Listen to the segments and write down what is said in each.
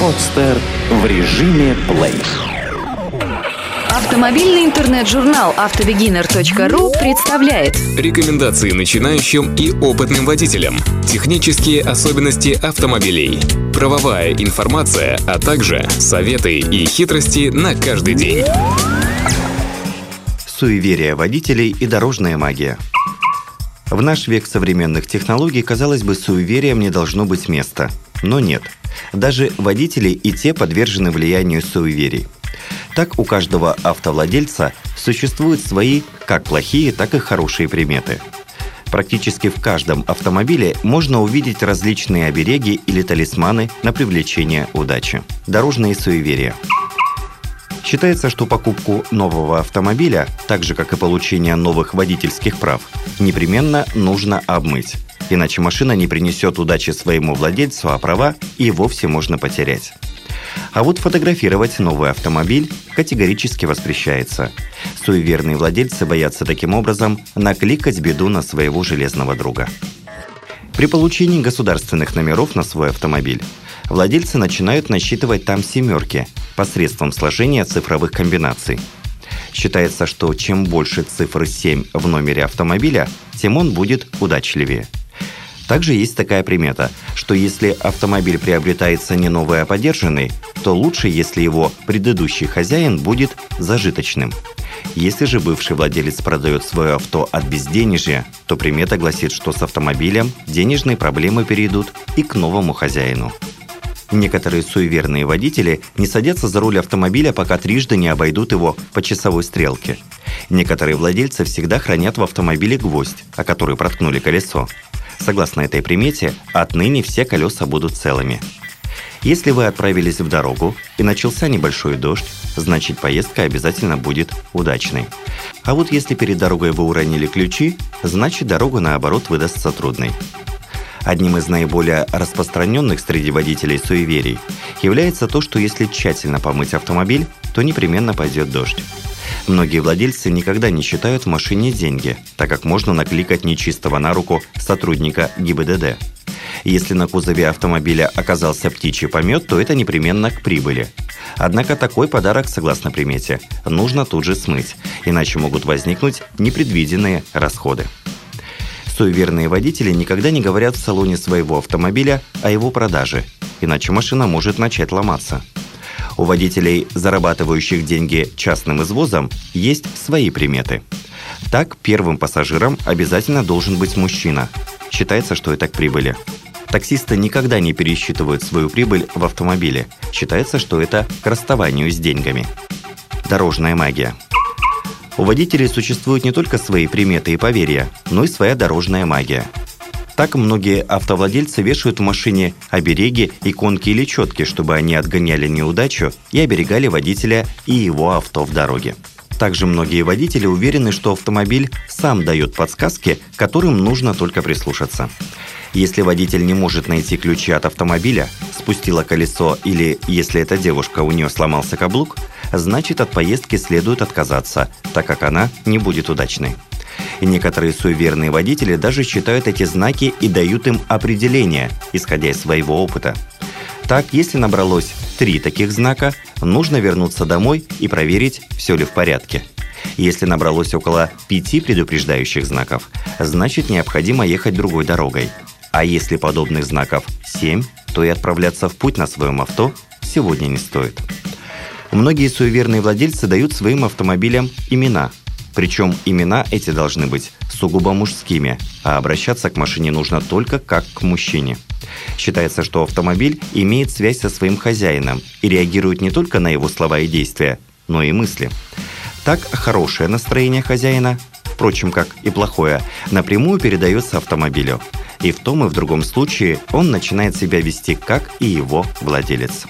Подстер в режиме плей. Автомобильный интернет-журнал автобегинер.ру представляет Рекомендации начинающим и опытным водителям. Технические особенности автомобилей. Правовая информация, а также советы и хитрости на каждый день. Суеверия водителей и дорожная магия. В наш век современных технологий, казалось бы, суевериям не должно быть места. Но нет. Даже водители и те подвержены влиянию суеверий. Так у каждого автовладельца существуют свои как плохие, так и хорошие приметы. Практически в каждом автомобиле можно увидеть различные обереги или талисманы на привлечение удачи. Дорожные суеверия. Считается, что покупку нового автомобиля, так же как и получение новых водительских прав, непременно нужно обмыть. Иначе машина не принесет удачи своему владельцу, а права и вовсе можно потерять. А вот фотографировать новый автомобиль категорически воспрещается. Суеверные владельцы боятся таким образом накликать беду на своего железного друга. При получении государственных номеров на свой автомобиль владельцы начинают насчитывать там семерки посредством сложения цифровых комбинаций. Считается, что чем больше цифры 7 в номере автомобиля, тем он будет удачливее – также есть такая примета, что если автомобиль приобретается не новый, а подержанный, то лучше, если его предыдущий хозяин будет зажиточным. Если же бывший владелец продает свое авто от безденежья, то примета гласит, что с автомобилем денежные проблемы перейдут и к новому хозяину. Некоторые суеверные водители не садятся за руль автомобиля, пока трижды не обойдут его по часовой стрелке. Некоторые владельцы всегда хранят в автомобиле гвоздь, о который проткнули колесо. Согласно этой примете, отныне все колеса будут целыми. Если вы отправились в дорогу и начался небольшой дождь, значит поездка обязательно будет удачной. А вот если перед дорогой вы уронили ключи, значит дорога наоборот выдастся трудной. Одним из наиболее распространенных среди водителей суеверий является то, что если тщательно помыть автомобиль, то непременно пойдет дождь. Многие владельцы никогда не считают в машине деньги, так как можно накликать нечистого на руку сотрудника ГИБДД. Если на кузове автомобиля оказался птичий помет, то это непременно к прибыли. Однако такой подарок, согласно примете, нужно тут же смыть, иначе могут возникнуть непредвиденные расходы. Суеверные водители никогда не говорят в салоне своего автомобиля о его продаже, иначе машина может начать ломаться – у водителей, зарабатывающих деньги частным извозом, есть свои приметы. Так, первым пассажиром обязательно должен быть мужчина. Считается, что это к прибыли. Таксисты никогда не пересчитывают свою прибыль в автомобиле. Считается, что это к расставанию с деньгами. Дорожная магия. У водителей существуют не только свои приметы и поверья, но и своя дорожная магия – так многие автовладельцы вешают в машине обереги, иконки или четки, чтобы они отгоняли неудачу и оберегали водителя и его авто в дороге. Также многие водители уверены, что автомобиль сам дает подсказки, которым нужно только прислушаться. Если водитель не может найти ключи от автомобиля, спустила колесо или, если это девушка, у нее сломался каблук, значит от поездки следует отказаться, так как она не будет удачной. Некоторые суеверные водители даже считают эти знаки и дают им определение, исходя из своего опыта. Так, если набралось три таких знака, нужно вернуться домой и проверить, все ли в порядке. Если набралось около пяти предупреждающих знаков, значит необходимо ехать другой дорогой. А если подобных знаков 7, то и отправляться в путь на своем авто сегодня не стоит. Многие суеверные владельцы дают своим автомобилям имена – причем имена эти должны быть сугубо мужскими, а обращаться к машине нужно только как к мужчине. Считается, что автомобиль имеет связь со своим хозяином и реагирует не только на его слова и действия, но и мысли. Так, хорошее настроение хозяина, впрочем, как и плохое, напрямую передается автомобилю. И в том и в другом случае он начинает себя вести как и его владелец.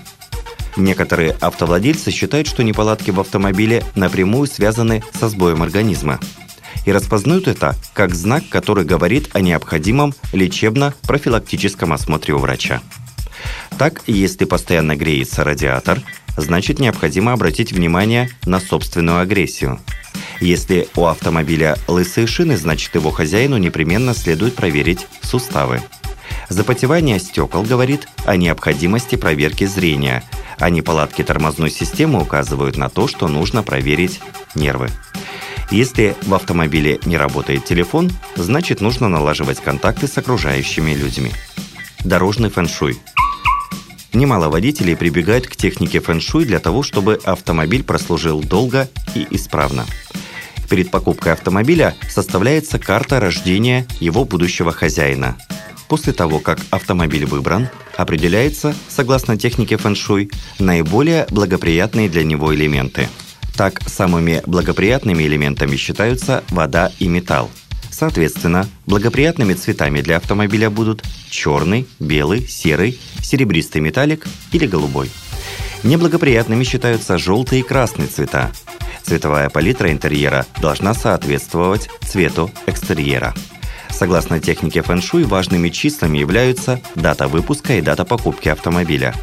Некоторые автовладельцы считают, что неполадки в автомобиле напрямую связаны со сбоем организма и распознают это как знак, который говорит о необходимом лечебно-профилактическом осмотре у врача. Так, если постоянно греется радиатор, значит необходимо обратить внимание на собственную агрессию. Если у автомобиля лысые шины, значит его хозяину непременно следует проверить суставы. Запотевание стекол говорит о необходимости проверки зрения, а неполадки тормозной системы указывают на то, что нужно проверить нервы. Если в автомобиле не работает телефон, значит нужно налаживать контакты с окружающими людьми. Дорожный фэншуй. Немало водителей прибегают к технике фэншуй для того, чтобы автомобиль прослужил долго и исправно. Перед покупкой автомобиля составляется карта рождения его будущего хозяина. После того, как автомобиль выбран, определяется, согласно технике фэншуй, наиболее благоприятные для него элементы. Так, самыми благоприятными элементами считаются вода и металл. Соответственно, благоприятными цветами для автомобиля будут черный, белый, серый, серебристый металлик или голубой. Неблагоприятными считаются желтый и красный цвета. Цветовая палитра интерьера должна соответствовать цвету экстерьера. Согласно технике фэн-шуй, важными числами являются дата выпуска и дата покупки автомобиля.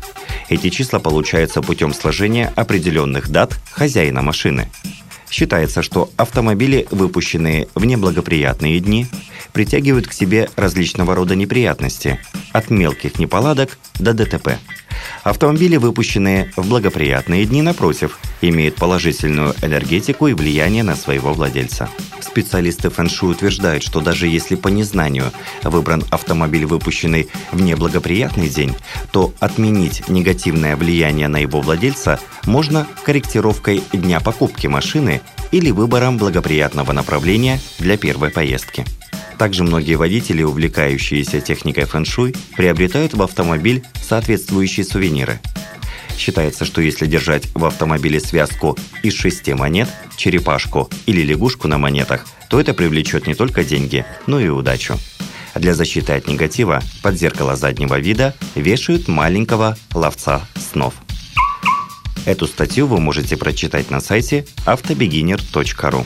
Эти числа получаются путем сложения определенных дат хозяина машины. Считается, что автомобили, выпущенные в неблагоприятные дни, притягивают к себе различного рода неприятности, от мелких неполадок до ДТП. Автомобили, выпущенные в благоприятные дни, напротив, имеют положительную энергетику и влияние на своего владельца. Специалисты фэншуй утверждают, что даже если по незнанию выбран автомобиль, выпущенный в неблагоприятный день, то отменить негативное влияние на его владельца можно корректировкой дня покупки машины или выбором благоприятного направления для первой поездки. Также многие водители, увлекающиеся техникой фэн-шуй, приобретают в автомобиль соответствующие сувениры. Считается, что если держать в автомобиле связку из шести монет, черепашку или лягушку на монетах, то это привлечет не только деньги, но и удачу. Для защиты от негатива под зеркало заднего вида вешают маленького ловца снов. Эту статью вы можете прочитать на сайте автобегинер.ру.